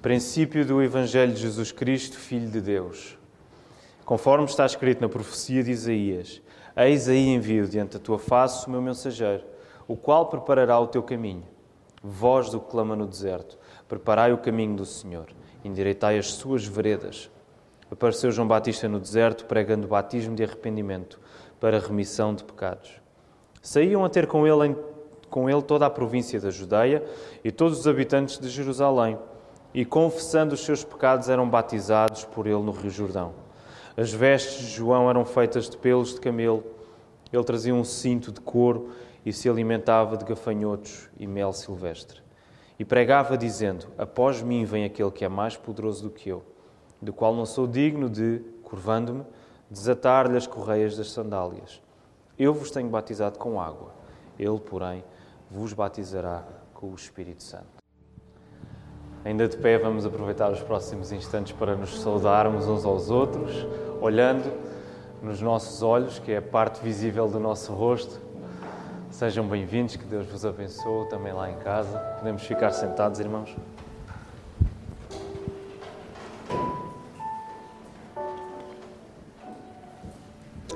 princípio do Evangelho de Jesus Cristo, Filho de Deus. Conforme está escrito na profecia de Isaías: Eis aí envio diante da tua face o meu mensageiro, o qual preparará o teu caminho. Voz do que clama no deserto: Preparai o caminho do Senhor, endireitai as suas veredas. Apareceu João Batista no deserto, pregando batismo de arrependimento para remissão de pecados. Saíam a ter com ele, com ele toda a província da Judeia e todos os habitantes de Jerusalém, e confessando os seus pecados eram batizados por ele no Rio Jordão. As vestes de João eram feitas de pelos de camelo, ele trazia um cinto de couro e se alimentava de gafanhotos e mel silvestre. E pregava, dizendo: Após mim vem aquele que é mais poderoso do que eu, do qual não sou digno de, curvando-me, desatar-lhe as correias das sandálias. Eu vos tenho batizado com água, ele, porém, vos batizará com o Espírito Santo. Ainda de pé, vamos aproveitar os próximos instantes para nos saudarmos uns aos outros, olhando nos nossos olhos, que é a parte visível do nosso rosto. Sejam bem-vindos, que Deus vos abençoe também lá em casa. Podemos ficar sentados, irmãos.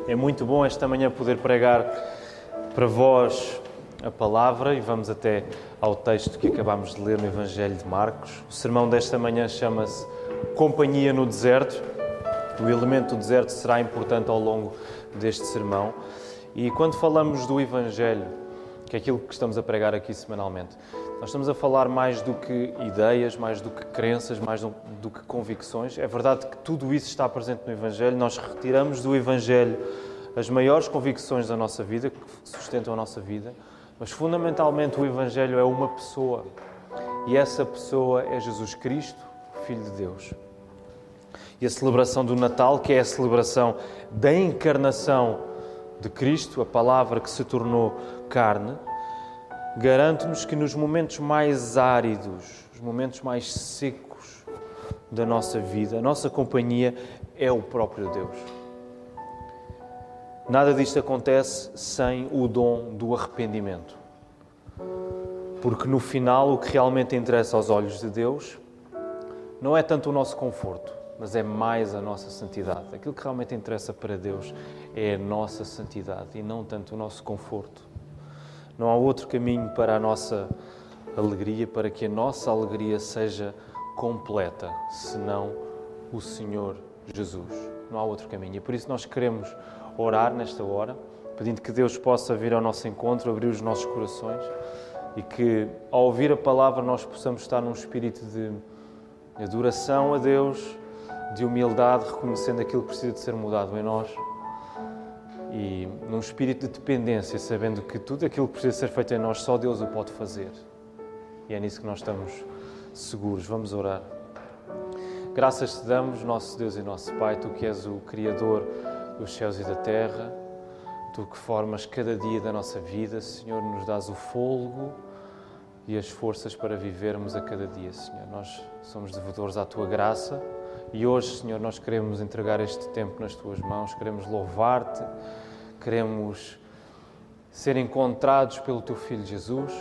É muito bom esta manhã poder pregar para vós a palavra e vamos até ao texto que acabamos de ler no Evangelho de Marcos. O sermão desta manhã chama-se Companhia no Deserto. O elemento do deserto será importante ao longo deste sermão. E quando falamos do Evangelho, que é aquilo que estamos a pregar aqui semanalmente, nós estamos a falar mais do que ideias, mais do que crenças, mais do, que convicções. É verdade que tudo isso está presente no Evangelho. Nós retiramos do Evangelho as maiores convicções da nossa vida, que sustentam a nossa vida, mas fundamentalmente o Evangelho é uma pessoa. E essa pessoa é Jesus Cristo, Filho de Deus. E a celebração do Natal, que é a celebração da encarnação de Cristo, a palavra que se tornou carne, garante-nos que nos momentos mais áridos, os momentos mais secos da nossa vida, a nossa companhia é o próprio Deus. Nada disto acontece sem o dom do arrependimento. Porque no final o que realmente interessa aos olhos de Deus não é tanto o nosso conforto, mas é mais a nossa santidade. Aquilo que realmente interessa para Deus é a nossa santidade e não tanto o nosso conforto. Não há outro caminho para a nossa alegria, para que a nossa alegria seja completa, senão o Senhor Jesus. Não há outro caminho. E por isso nós queremos orar nesta hora, pedindo que Deus possa vir ao nosso encontro, abrir os nossos corações e que, ao ouvir a palavra, nós possamos estar num espírito de adoração a Deus, de humildade, reconhecendo aquilo que precisa de ser mudado em nós e num espírito de dependência, sabendo que tudo aquilo que precisa ser feito em nós, só Deus o pode fazer. E é nisso que nós estamos seguros. Vamos orar. Graças te damos, nosso Deus e nosso Pai, tu que és o Criador dos céus e da terra, tu que formas cada dia da nossa vida, Senhor, nos dás o fôlego e as forças para vivermos a cada dia, Senhor. Nós somos devedores à tua graça e hoje, Senhor, nós queremos entregar este tempo nas tuas mãos, queremos louvar-te, queremos ser encontrados pelo teu Filho Jesus,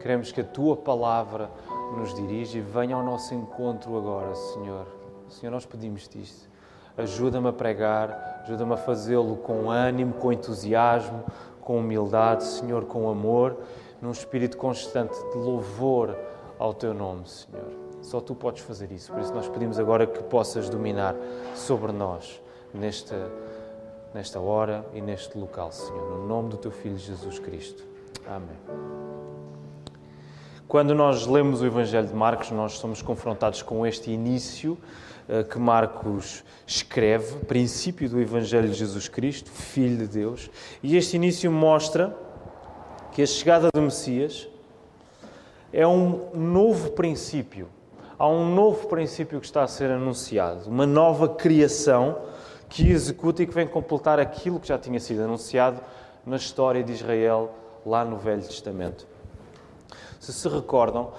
queremos que a tua palavra nos dirija e venha ao nosso encontro agora, Senhor. Senhor, nós pedimos-te isto. Ajuda-me a pregar, ajuda-me a fazê-lo com ânimo, com entusiasmo, com humildade, Senhor, com amor, num espírito constante de louvor ao Teu nome, Senhor. Só Tu podes fazer isso. Por isso nós pedimos agora que possas dominar sobre nós nesta, nesta hora e neste local, Senhor. No nome do Teu Filho Jesus Cristo. Amém. Quando nós lemos o Evangelho de Marcos, nós somos confrontados com este início que Marcos escreve, princípio do Evangelho de Jesus Cristo, Filho de Deus, e este início mostra que a chegada do Messias é um novo princípio. Há um novo princípio que está a ser anunciado, uma nova criação que executa e que vem completar aquilo que já tinha sido anunciado na história de Israel lá no Velho Testamento. Se se recordam,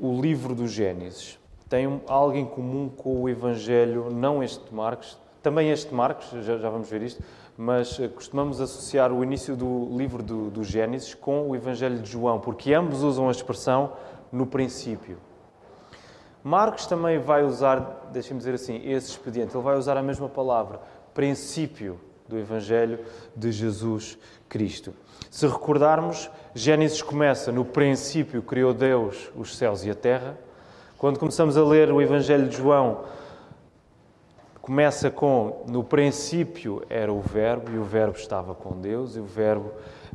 o livro do Gênesis tem algo em comum com o Evangelho, não este de Marcos, também este de Marcos, já, já vamos ver isto, mas eh, costumamos associar o início do livro do, do Gênesis com o Evangelho de João, porque ambos usam a expressão no princípio. Marcos também vai usar, deixem-me dizer assim, esse expediente, ele vai usar a mesma palavra, princípio do Evangelho de Jesus Cristo. Se recordarmos, Gênesis começa no princípio criou Deus os céus e a terra. Quando começamos a ler o Evangelho de João, começa com no princípio era o Verbo e o Verbo estava com Deus e o Verbo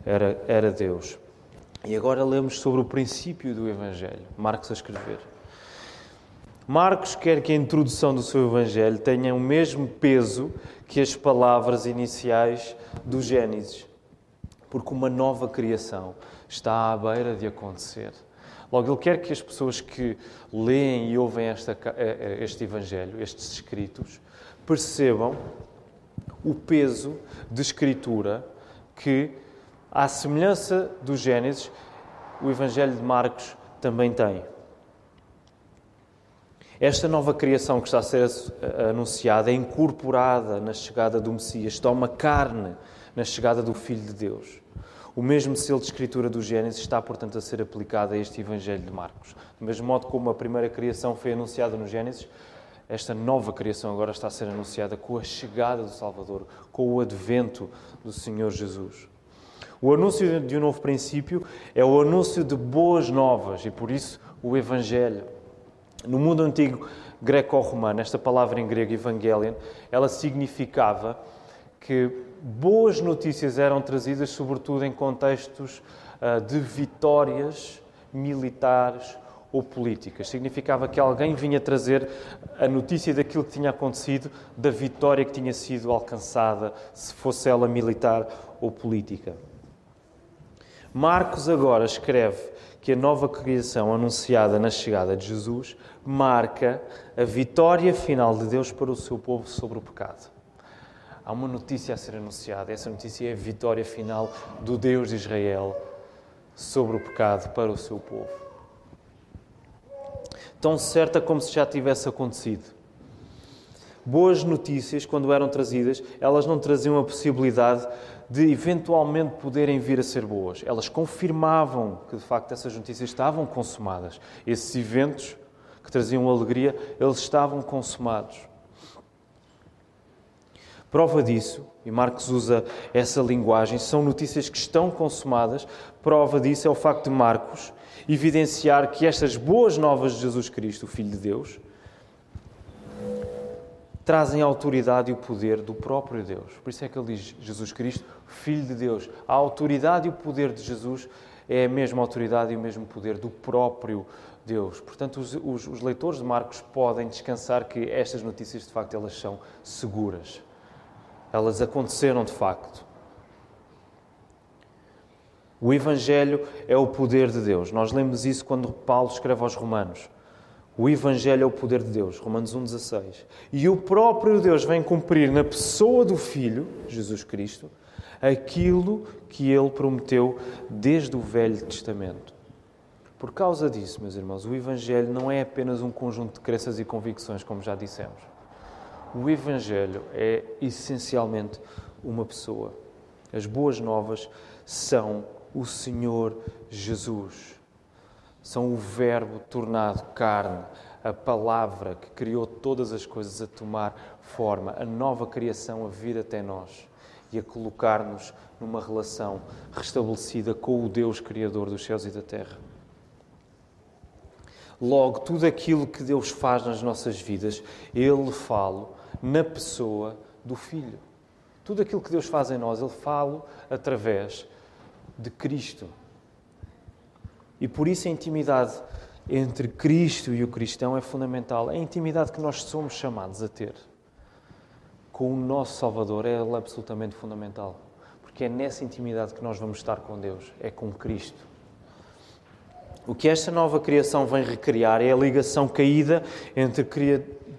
era, era Deus. E agora lemos sobre o princípio do Evangelho, Marcos a escrever. Marcos quer que a introdução do seu Evangelho tenha o mesmo peso que as palavras iniciais do Gênesis, porque uma nova criação está à beira de acontecer. Logo, ele quer que as pessoas que leem e ouvem esta, eh, eh, este Evangelho, estes escritos, percebam o peso de escritura que, à semelhança do Gênesis, o Evangelho de Marcos também tem. Esta nova criação que está a ser anunciada é incorporada na chegada do Messias, toma carne na chegada do Filho de Deus. O mesmo selo de escritura do Gênesis está, portanto, a ser aplicado a este Evangelho de Marcos. Do mesmo modo como a primeira criação foi anunciada no Gênesis, esta nova criação agora está a ser anunciada com a chegada do Salvador, com o advento do Senhor Jesus. O anúncio de um novo princípio é o anúncio de boas novas e, por isso, o Evangelho. No mundo antigo greco-romano, esta palavra em grego, evangelion, ela significava que boas notícias eram trazidas, sobretudo em contextos uh, de vitórias militares ou políticas. Significava que alguém vinha trazer a notícia daquilo que tinha acontecido, da vitória que tinha sido alcançada, se fosse ela militar ou política. Marcos agora escreve que a nova criação anunciada na chegada de Jesus marca a vitória final de Deus para o seu povo sobre o pecado. Há uma notícia a ser anunciada, essa notícia é a vitória final do Deus de Israel sobre o pecado para o seu povo. Tão certa como se já tivesse acontecido. Boas notícias, quando eram trazidas, elas não traziam a possibilidade de eventualmente poderem vir a ser boas. Elas confirmavam que de facto essas notícias estavam consumadas. Esses eventos que traziam alegria, eles estavam consumados. Prova disso, e Marcos usa essa linguagem, são notícias que estão consumadas. Prova disso é o facto de Marcos evidenciar que estas boas novas de Jesus Cristo, o Filho de Deus, trazem a autoridade e o poder do próprio Deus. Por isso é que ele diz Jesus Cristo, Filho de Deus. A autoridade e o poder de Jesus é a mesma autoridade e o mesmo poder do próprio Deus. Portanto, os, os, os leitores de Marcos podem descansar que estas notícias, de facto, elas são seguras. Elas aconteceram de facto. O Evangelho é o poder de Deus. Nós lemos isso quando Paulo escreve aos Romanos. O Evangelho é o poder de Deus, Romanos 1,16. E o próprio Deus vem cumprir na pessoa do Filho, Jesus Cristo, aquilo que ele prometeu desde o Velho Testamento. Por causa disso, meus irmãos, o Evangelho não é apenas um conjunto de crenças e convicções, como já dissemos. O Evangelho é essencialmente uma pessoa. As boas novas são o Senhor Jesus são o Verbo tornado carne, a palavra que criou todas as coisas a tomar forma, a nova criação a vir até nós e a colocar-nos numa relação restabelecida com o Deus Criador dos céus e da terra. Logo, tudo aquilo que Deus faz nas nossas vidas, Ele fala na pessoa do Filho. Tudo aquilo que Deus faz em nós, Ele fala através de Cristo. E por isso a intimidade entre Cristo e o cristão é fundamental. A intimidade que nós somos chamados a ter com o nosso Salvador é absolutamente fundamental. Porque é nessa intimidade que nós vamos estar com Deus, é com Cristo. O que esta nova criação vem recriar é a ligação caída entre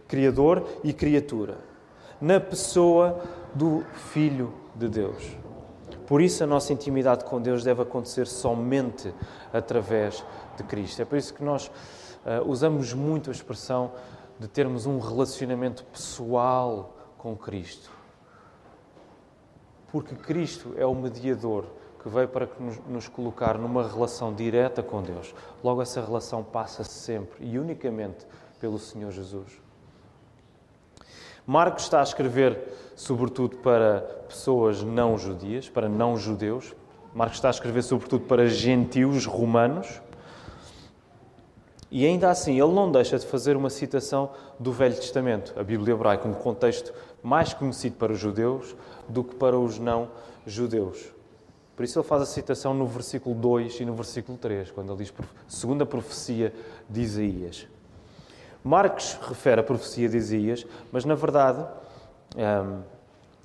Criador e criatura, na pessoa do Filho de Deus. Por isso, a nossa intimidade com Deus deve acontecer somente através de Cristo. É por isso que nós uh, usamos muito a expressão de termos um relacionamento pessoal com Cristo. Porque Cristo é o mediador que veio para nos, colocar numa relação direta com Deus. Logo, essa relação passa sempre e unicamente pelo Senhor Jesus. Marcos está a escrever, sobretudo, para pessoas não judias, para não judeus. Marcos está a escrever, sobretudo, para gentios romanos. E ainda assim, ele não deixa de fazer uma citação do Velho Testamento, a Bíblia hebraica, um contexto mais conhecido para os judeus do que para os não judeus. Por isso ele faz a citação no versículo 2 e no versículo 3, quando ele diz segunda profecia de Isaías. Marcos refere a profecia de Isaías, mas na verdade, hum,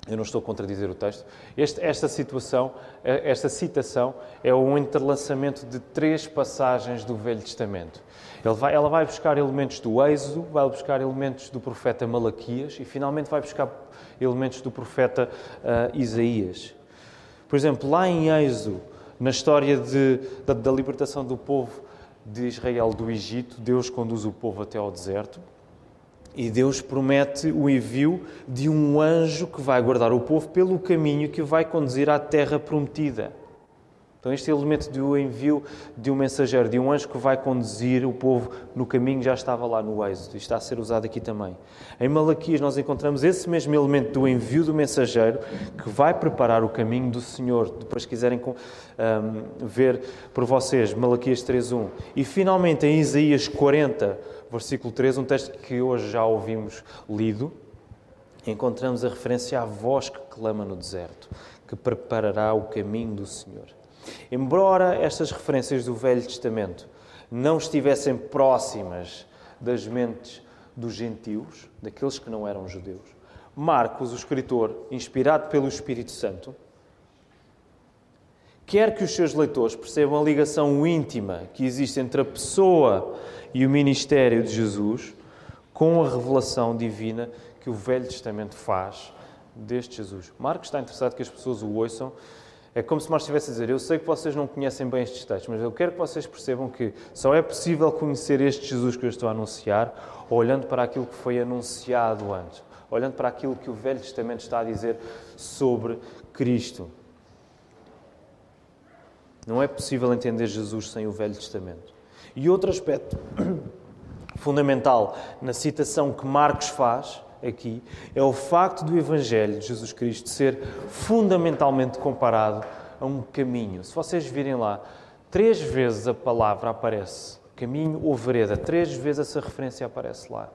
eu não estou a contradizer o texto, este, esta situação, eh, esta citação é um entrelaçamento de três passagens do Velho Testamento. Vai, ela vai buscar elementos do Êxodo, vai buscar elementos do profeta Malaquias e finalmente vai buscar elementos do profeta uh, Isaías. Por exemplo, lá em Êxodo, na história de, da, da libertação do povo de Israel do Egito, Deus conduz o povo até ao deserto e Deus promete o envio de um anjo que vai guardar o povo pelo caminho que vai conduzir à terra prometida. Então, este elemento do envio de um mensageiro, de um anjo que vai conduzir o povo no caminho, já estava lá no Êxodo e está a ser usado aqui também. Em Malaquias, nós encontramos esse mesmo elemento do envio do mensageiro que vai preparar o caminho do Senhor. Depois, quiserem um, ver por vocês, Malaquias 3.1. E finalmente, em Isaías 40, versículo 3, um texto que hoje já ouvimos lido, encontramos a referência à voz que clama no deserto, que preparará o caminho do Senhor. Embora estas referências do Velho Testamento não estivessem próximas das mentes dos gentios, daqueles que não eram judeus, Marcos, o escritor, inspirado pelo Espírito Santo, quer que os seus leitores percebam a ligação íntima que existe entre a pessoa e o ministério de Jesus com a revelação divina que o Velho Testamento faz deste Jesus. Marcos está interessado que as pessoas o ouçam é como se nós estivesse a dizer: Eu sei que vocês não conhecem bem estes textos, mas eu quero que vocês percebam que só é possível conhecer este Jesus que eu estou a anunciar olhando para aquilo que foi anunciado antes, olhando para aquilo que o Velho Testamento está a dizer sobre Cristo. Não é possível entender Jesus sem o Velho Testamento. E outro aspecto fundamental na citação que Marcos faz aqui é o facto do Evangelho de Jesus Cristo ser fundamentalmente comparado a um caminho. Se vocês virem lá, três vezes a palavra aparece, caminho ou vereda, três vezes essa referência aparece lá.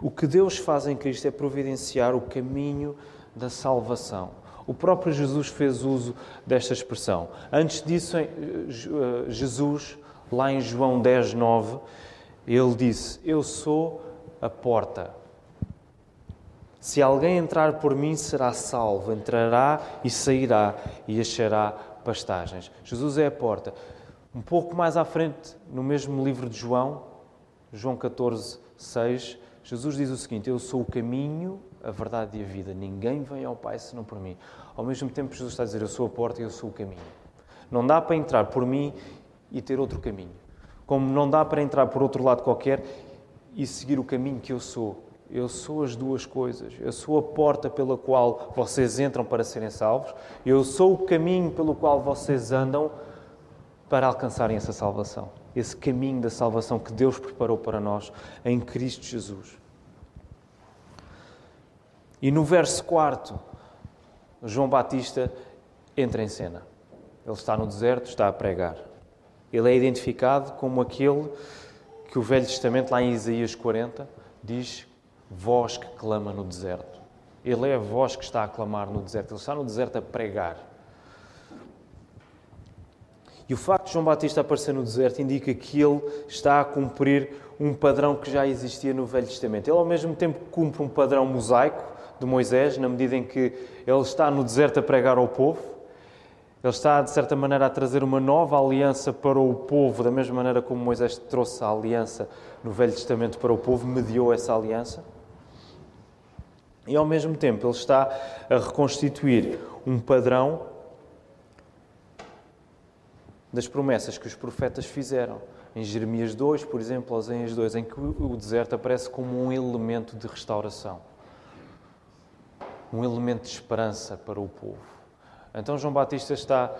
O que Deus faz em Cristo é providenciar o caminho da salvação. O próprio Jesus fez uso desta expressão. Antes disso, eh, Jesus, lá em João 10, 9, ele disse: Eu sou a porta. Se alguém entrar por mim, será salvo, entrará e sairá e achará pastagens. Jesus é a porta. Um pouco mais à frente, no mesmo livro de João, João 14, 6, Jesus diz o seguinte: Eu sou o caminho, a verdade e a vida. Ninguém vem ao Pai senão por mim. Ao mesmo tempo, Jesus está a dizer: Eu sou a porta e eu sou o caminho. Não dá para entrar por mim e ter outro caminho. Como não dá para entrar por outro lado qualquer e seguir o caminho que eu sou. Eu sou as duas coisas. Eu sou a porta pela qual vocês entram para serem salvos. Eu sou o caminho pelo qual vocês andam para alcançarem essa salvação. Esse caminho da salvação que Deus preparou para nós em Cristo Jesus. E no verso 4, João Batista entra em cena. Ele está no deserto, está a pregar. Ele é identificado como aquele que o Velho Testamento, lá em Isaías 40, diz: Voz que clama no deserto. Ele é a voz que está a clamar no deserto. Ele está no deserto a pregar. E o facto de João Batista aparecer no deserto indica que ele está a cumprir um padrão que já existia no Velho Testamento. Ele, ao mesmo tempo, cumpre um padrão mosaico de Moisés, na medida em que ele está no deserto a pregar ao povo ele está, de certa maneira, a trazer uma nova aliança para o povo, da mesma maneira como Moisés trouxe a aliança no Velho Testamento para o povo, mediou essa aliança. E, ao mesmo tempo, ele está a reconstituir um padrão das promessas que os profetas fizeram. Em Jeremias 2, por exemplo, Oséias 2, em que o deserto aparece como um elemento de restauração, um elemento de esperança para o povo Então João Batista está,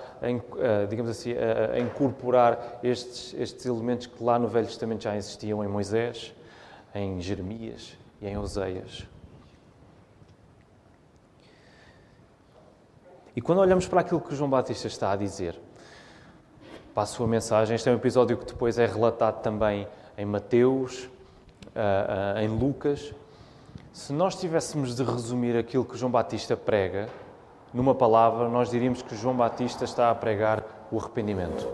digamos assim, a, incorporar estes, estes elementos que lá no Velho Testamento já existiam em Moisés, em Jeremias e em Oseias. E quando olhamos para aquilo que João Batista está a dizer, para a sua mensagem, este é um episódio que depois é relatado também em Mateus, em Lucas. Se nós tivéssemos de resumir aquilo que João Batista prega numa palavra, nós diríamos que João Batista está a pregar o arrependimento.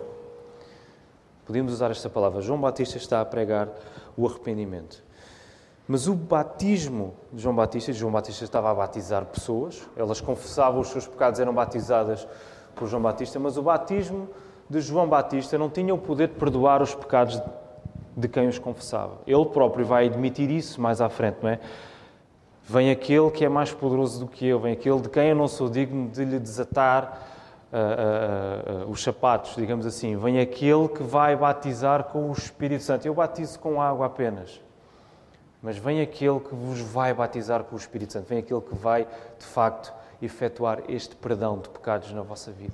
Podíamos usar esta palavra. João Batista está a pregar o arrependimento. Mas o batismo de João Batista, João Batista estava a batizar pessoas, elas confessavam os seus pecados, eram batizadas por João Batista, mas o batismo de João Batista não tinha o poder de perdoar os pecados de quem os confessava. Ele próprio vai admitir isso mais à frente, não é? Vem aquele que é mais poderoso do que eu, vem aquele de quem eu não sou digno de lhe desatar uh, uh, uh, os sapatos, digamos assim. Vem aquele que vai batizar com o Espírito Santo. Eu batizo com água apenas. Mas vem aquele que vos vai batizar com o Espírito Santo. Vem aquele que vai, de facto, efetuar este perdão de pecados na vossa vida.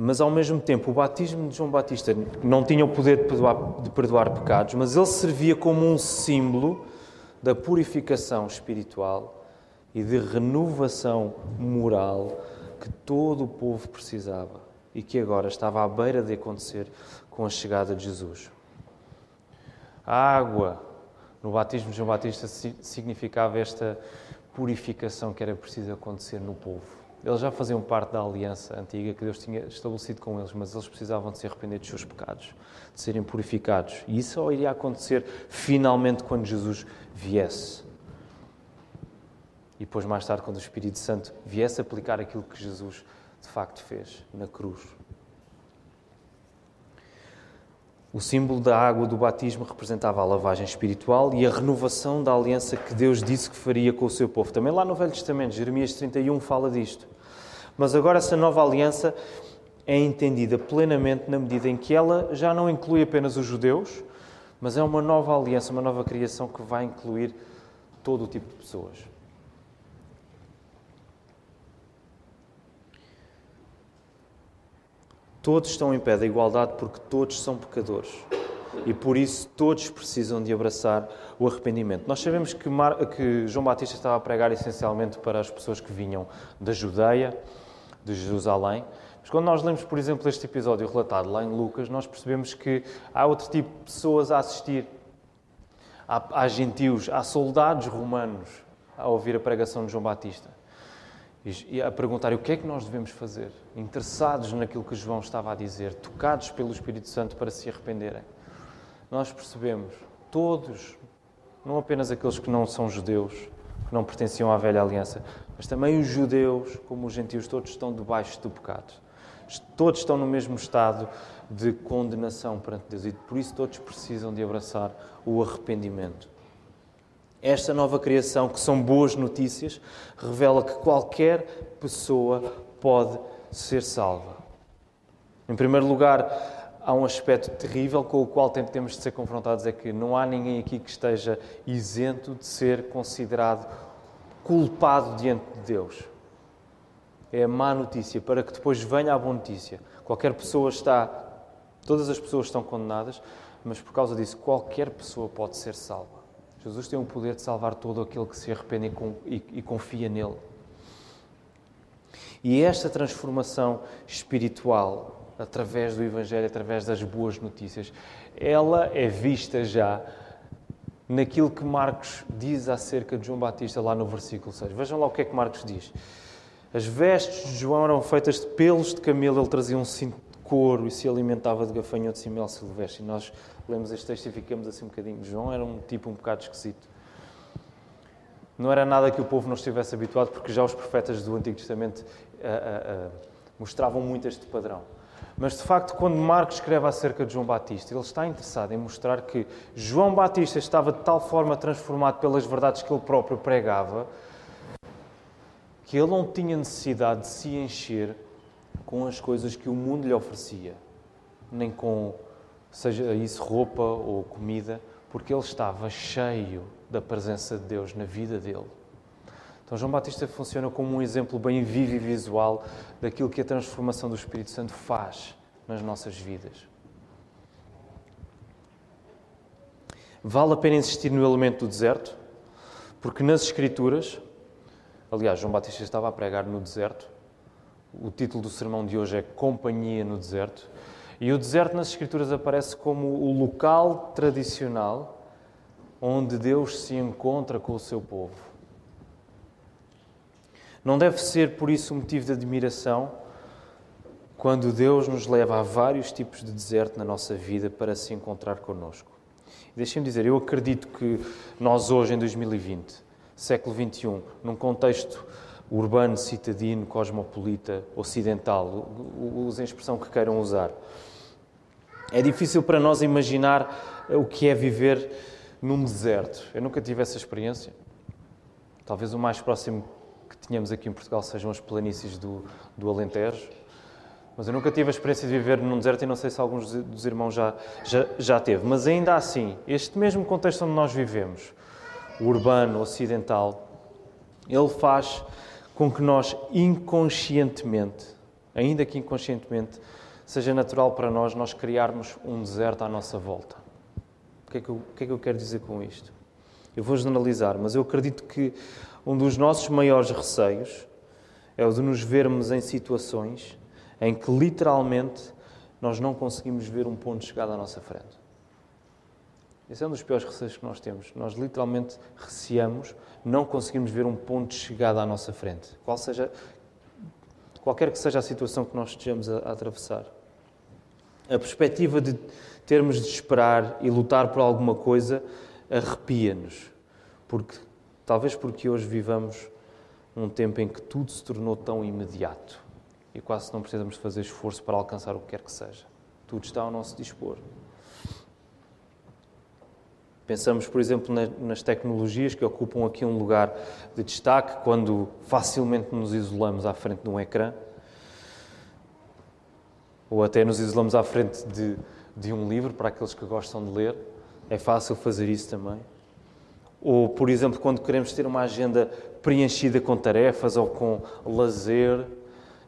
Mas ao mesmo tempo o batismo de João Batista não tinha o poder de perdoar, de perdoar, pecados, mas ele servia como um símbolo da purificação espiritual e de renovação moral que todo o povo precisava e que agora estava à beira de acontecer com a chegada de Jesus. A água no batismo de João Batista significava esta purificação que era preciso acontecer no povo. Eles já faziam parte da aliança antiga que Deus tinha estabelecido com eles, mas eles precisavam de se arrepender dos seus pecados, de serem purificados. E isso só iria acontecer finalmente quando Jesus viesse. E depois, mais tarde, quando o Espírito Santo viesse aplicar aquilo que Jesus de facto fez na cruz. O símbolo da água do batismo representava a lavagem espiritual e a renovação da aliança que Deus disse que faria com o seu povo. Também lá no Velho Testamento, Jeremias 31 fala disto. Mas agora essa nova aliança é entendida plenamente na medida em que ela já não inclui apenas os judeus, mas é uma nova aliança, uma nova criação que vai incluir todo o tipo de pessoas. Todos estão em pé da igualdade porque todos são pecadores. E por isso todos precisam de abraçar o arrependimento. Nós sabemos que, Mar... que João Batista estava a pregar essencialmente para as pessoas que vinham da Judeia, de Jerusalém. Mas quando nós lemos, por exemplo, este episódio relatado lá em Lucas, nós percebemos que há outro tipo de pessoas a assistir. Há, há gentios, há soldados romanos a ouvir a pregação de João Batista e a perguntar o que é que nós devemos fazer, interessados naquilo que João estava a dizer, tocados pelo Espírito Santo para se arrependerem. Nós percebemos, todos, não apenas aqueles que não são judeus, que não pertenciam à velha aliança, mas também os judeus, como os gentios, todos estão debaixo do pecado. Todos estão no mesmo estado de condenação perante Deus e por isso todos precisam de abraçar o arrependimento. Esta nova criação, que são boas notícias, revela que qualquer pessoa pode ser salva. Em primeiro lugar, há um aspecto terrível com o qual temos de ser confrontados: é que não há ninguém aqui que esteja isento de ser considerado culpado diante de Deus. É a má notícia, para que depois venha a boa notícia. Qualquer pessoa está, todas as pessoas estão condenadas, mas por causa disso, qualquer pessoa pode ser salva. Jesus tem o poder de salvar todo aquele que se arrepende e confia nele. E esta transformação espiritual, através do Evangelho, através das boas notícias, ela é vista já naquilo que Marcos diz acerca de João Batista lá no versículo 6. Vejam lá o que é que Marcos diz. As vestes de João eram feitas de pelos de camelo, ele trazia um cinto de couro e se alimentava de gafanhotos e mel silvestre. E nós lemos este texto e ficamos assim um bocadinho. João era um tipo um bocado esquisito. Não era nada que o povo não estivesse habituado, porque já os profetas do Antigo Testamento uh, uh, uh, mostravam muito este padrão. Mas de facto, quando Marcos escreve acerca de João Batista, ele está interessado em mostrar que João Batista estava de tal forma transformado pelas verdades que ele próprio pregava, que ele não tinha necessidade de se encher com as coisas que o mundo lhe oferecia, nem com seja isso roupa ou comida, porque ele estava cheio da presença de Deus na vida dele. Então, João Batista funciona como um exemplo bem vivo e visual daquilo que a transformação do Espírito Santo faz nas nossas vidas. Vale a pena insistir no elemento do deserto, porque nas Escrituras, aliás, João Batista estava a pregar no deserto, o título do sermão de hoje é Companhia no Deserto, e o deserto nas Escrituras aparece como o local tradicional onde Deus se encontra com o seu povo. Não deve ser por isso um motivo de admiração quando Deus nos leva a vários tipos de deserto na nossa vida para se encontrar connosco. Deixem-me dizer, eu acredito que nós hoje, em 2020, século XXI, num contexto urbano, citadino, cosmopolita, ocidental, usem a expressão que queiram usar, é difícil para nós imaginar o que é viver num deserto. Eu nunca tive essa experiência. Talvez o mais próximo tínhamos aqui em Portugal sejam as planícies do, do Alentejo. Mas eu nunca tive a experiência de viver num deserto e não sei se alguns dos irmãos já, já, já teve. Mas ainda assim, este mesmo contexto onde nós vivemos, o urbano, ocidental, ele faz com que nós inconscientemente, ainda que inconscientemente, seja natural para nós nós criarmos um deserto à nossa volta. O que é que eu, o que é que eu quero dizer com isto? Eu vou generalizar, mas eu acredito que um dos nossos maiores receios é o de nos vermos em situações em que literalmente nós não conseguimos ver um ponto de chegada à nossa frente. Esse é um dos piores receios que nós temos. Nós literalmente receamos, não conseguimos ver um ponto de chegada à nossa frente, qual seja, qualquer que seja a situação que nós estejamos a, a atravessar. A perspectiva de termos de esperar e lutar por alguma coisa arrepia-nos, porque Talvez porque hoje vivamos num tempo em que tudo se tornou tão imediato e quase não precisamos fazer esforço para alcançar o que quer que seja. Tudo está ao nosso dispor. Pensamos, por exemplo, nas tecnologias que ocupam aqui um lugar de destaque quando facilmente nos isolamos à frente de um ecrã ou até nos isolamos à frente de, de um livro para aqueles que gostam de ler. É fácil fazer isso também. Ou, por exemplo, quando queremos ter uma agenda preenchida com tarefas ou com lazer,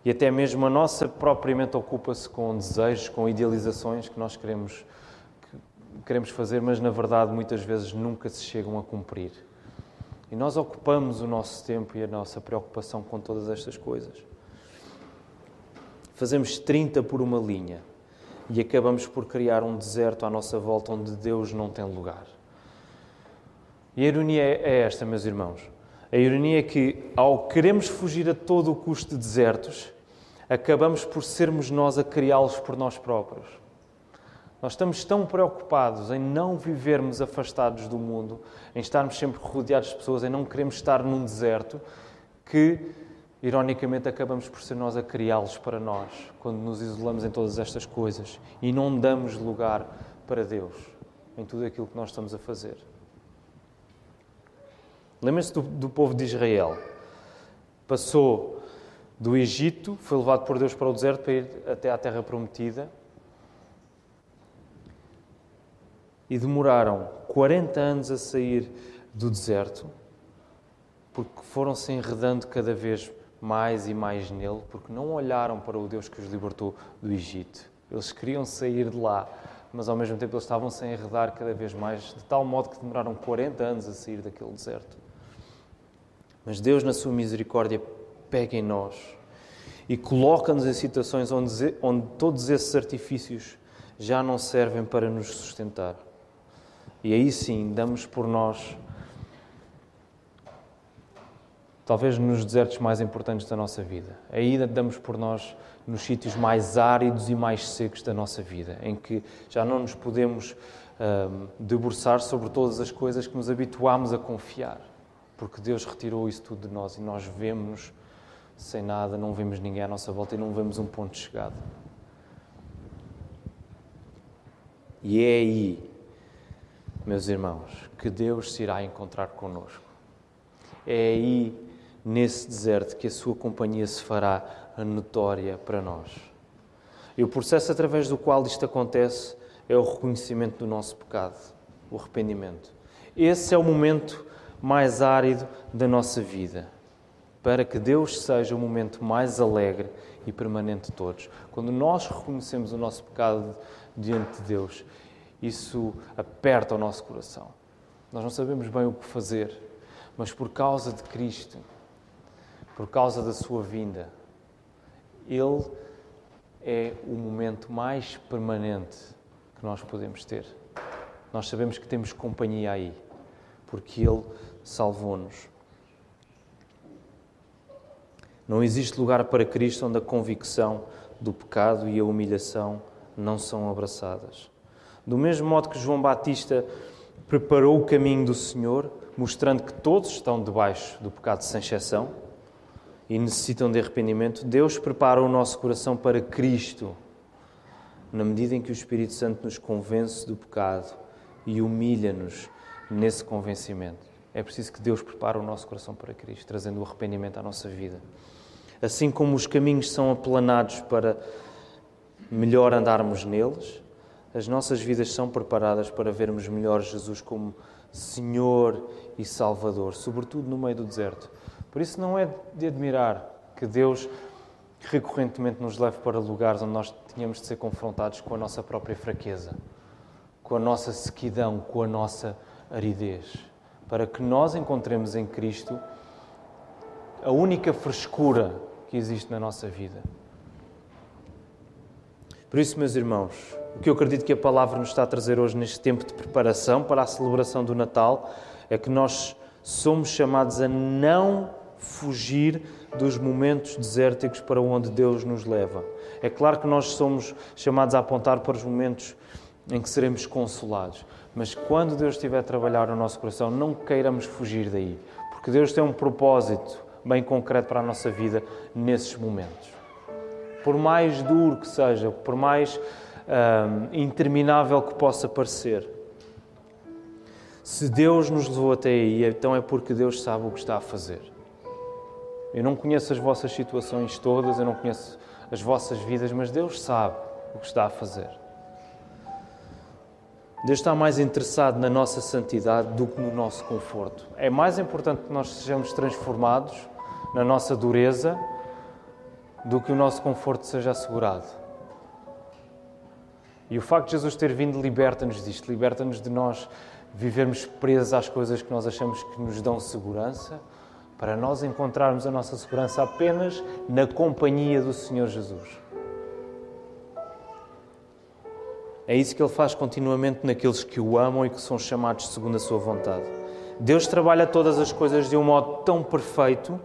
e até mesmo a nossa própria mente ocupa-se com desejos, com idealizações que nós queremos, que queremos fazer, mas na verdade muitas vezes nunca se chegam a cumprir. E nós ocupamos o nosso tempo e a nossa preocupação com todas estas coisas. Fazemos 30 por uma linha e acabamos por criar um deserto à nossa volta onde Deus não tem lugar. E a ironia é esta, meus irmãos. A ironia é que, ao queremos fugir a todo o custo de desertos, acabamos por sermos nós a criá-los por nós próprios. Nós estamos tão preocupados em não vivermos afastados do mundo, em estarmos sempre rodeados de pessoas, em não queremos estar num deserto, que, ironicamente, acabamos por ser nós a criá-los para nós, quando nos isolamos em todas estas coisas e não damos lugar para Deus em tudo aquilo que nós estamos a fazer. Lembre-se do, do povo de Israel. Passou do Egito, foi levado por Deus para o deserto para ir até à terra prometida. E demoraram 40 anos a sair do deserto, porque foram se enredando cada vez mais e mais nele, porque não olharam para o Deus que os libertou do Egito. Eles queriam sair de lá, mas ao mesmo tempo eles estavam-se enredar cada vez mais, de tal modo que demoraram 40 anos a sair daquele deserto. Mas Deus, na sua misericórdia, pega em nós e coloca-nos em situações onde, onde todos esses artifícios já não servem para nos sustentar. E aí sim damos por nós, talvez nos desertos mais importantes da nossa vida. Aí damos por nós nos sítios mais áridos e mais secos da nossa vida, em que já não nos podemos um, debruçar sobre todas as coisas que nos habituámos a confiar porque Deus retirou isso tudo de nós e nós vemos sem nada, não vemos ninguém à nossa volta e não vemos um ponto de chegada. E é aí, meus irmãos, que Deus se irá encontrar conosco. É aí, nesse deserto, que a sua companhia se fará notória para nós. E o processo através do qual isto acontece é o reconhecimento do nosso pecado, o arrependimento. Esse é o momento mais árido da nossa vida. para que Deus seja o momento mais alegre e permanente de todos. Quando nós reconhecemos o nosso pecado diante de Deus, isso aperta o nosso coração. Nós não sabemos bem o que fazer, mas por causa de Cristo, por causa da Sua vinda, Ele é o momento mais permanente que nós podemos ter. Nós sabemos que temos companhia aí, porque Ele salvou-nos. Não existe lugar para Cristo onde a convicção do pecado e a humilhação não são abraçadas. Do mesmo modo que João Batista preparou o caminho do Senhor, mostrando que todos estão debaixo do pecado sem exceção e necessitam de arrependimento, Deus prepara o nosso coração para Cristo, na medida em que o Espírito Santo nos convence do pecado e humilha-nos nesse convencimento. É preciso que Deus prepare o nosso coração para Cristo, trazendo o arrependimento à nossa vida. Assim como os caminhos são aplanados para melhor andarmos neles, as nossas vidas são preparadas para vermos melhor Jesus como Senhor e Salvador, sobretudo no meio do deserto. Por isso, não é de admirar que Deus recorrentemente nos leve para lugares onde nós tínhamos de ser confrontados com a nossa própria fraqueza, com a nossa sequidão, com a nossa aridez, para que nós encontremos em Cristo a única frescura que existe na nossa vida. Por isso, meus irmãos, o que eu acredito que a palavra nos está a trazer hoje neste tempo de preparação para a celebração do Natal é que nós somos chamados a não fugir dos momentos desérticos para onde Deus nos leva. É claro que nós somos chamados a apontar para os momentos em que seremos consolados, mas quando Deus estiver a trabalhar no nosso coração, não queiramos fugir daí, porque Deus tem um propósito bem concreto para a nossa vida nesses momentos. Por mais duro que seja, por mais hum, interminável que possa parecer, se Deus nos levou até aí, então é porque Deus sabe o que está a fazer. Eu não conheço as vossas situações todas, eu não conheço as vossas vidas, mas Deus sabe o que está a fazer. Deus está mais interessado na nossa santidade do que no nosso conforto. É mais importante que nós sejamos transformados na nossa dureza do que o nosso conforto seja assegurado. E o facto de Jesus ter vindo liberta-nos disto, liberta-nos de nós vivermos presos às coisas que nós achamos que nos dão segurança, para nós encontrarmos a nossa segurança apenas na companhia do Senhor Jesus. É isso que Ele faz continuamente naqueles que o amam e que são chamados segundo a Sua vontade. Deus trabalha todas as coisas de um modo tão perfeito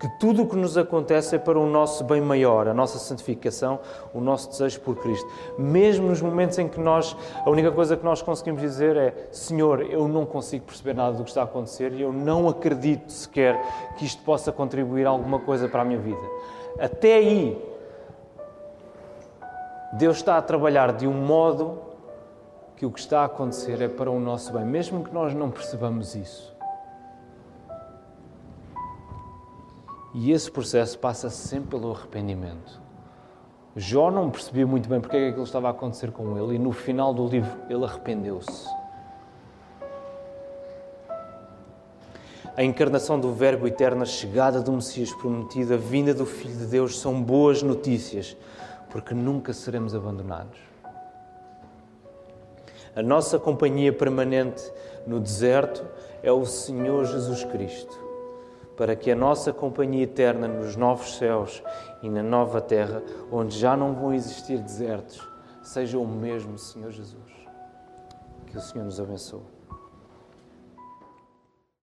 que tudo o que nos acontece é para o nosso bem maior, a nossa santificação, o nosso desejo por Cristo. Mesmo nos momentos em que nós, a única coisa que nós conseguimos dizer é: Senhor, eu não consigo perceber nada do que está a acontecer e eu não acredito sequer que isto possa contribuir alguma coisa para a minha vida. Até aí, Deus está a trabalhar de um modo que o que está a acontecer é para o nosso bem, mesmo que nós não percebamos isso. E esse processo passa sempre pelo arrependimento. Jó não percebia muito bem porque é que aquilo estava a acontecer com ele, e no final do livro ele arrependeu-se. A encarnação do Verbo eterno, a chegada do Messias prometido, a vinda do Filho de Deus são boas notícias, porque nunca seremos abandonados. A nossa companhia permanente no deserto é o Senhor Jesus Cristo para que a nossa companhia eterna nos novos céus e na nova terra, onde já não vão existir desertos, seja o mesmo Senhor Jesus. Que o Senhor nos abençoe.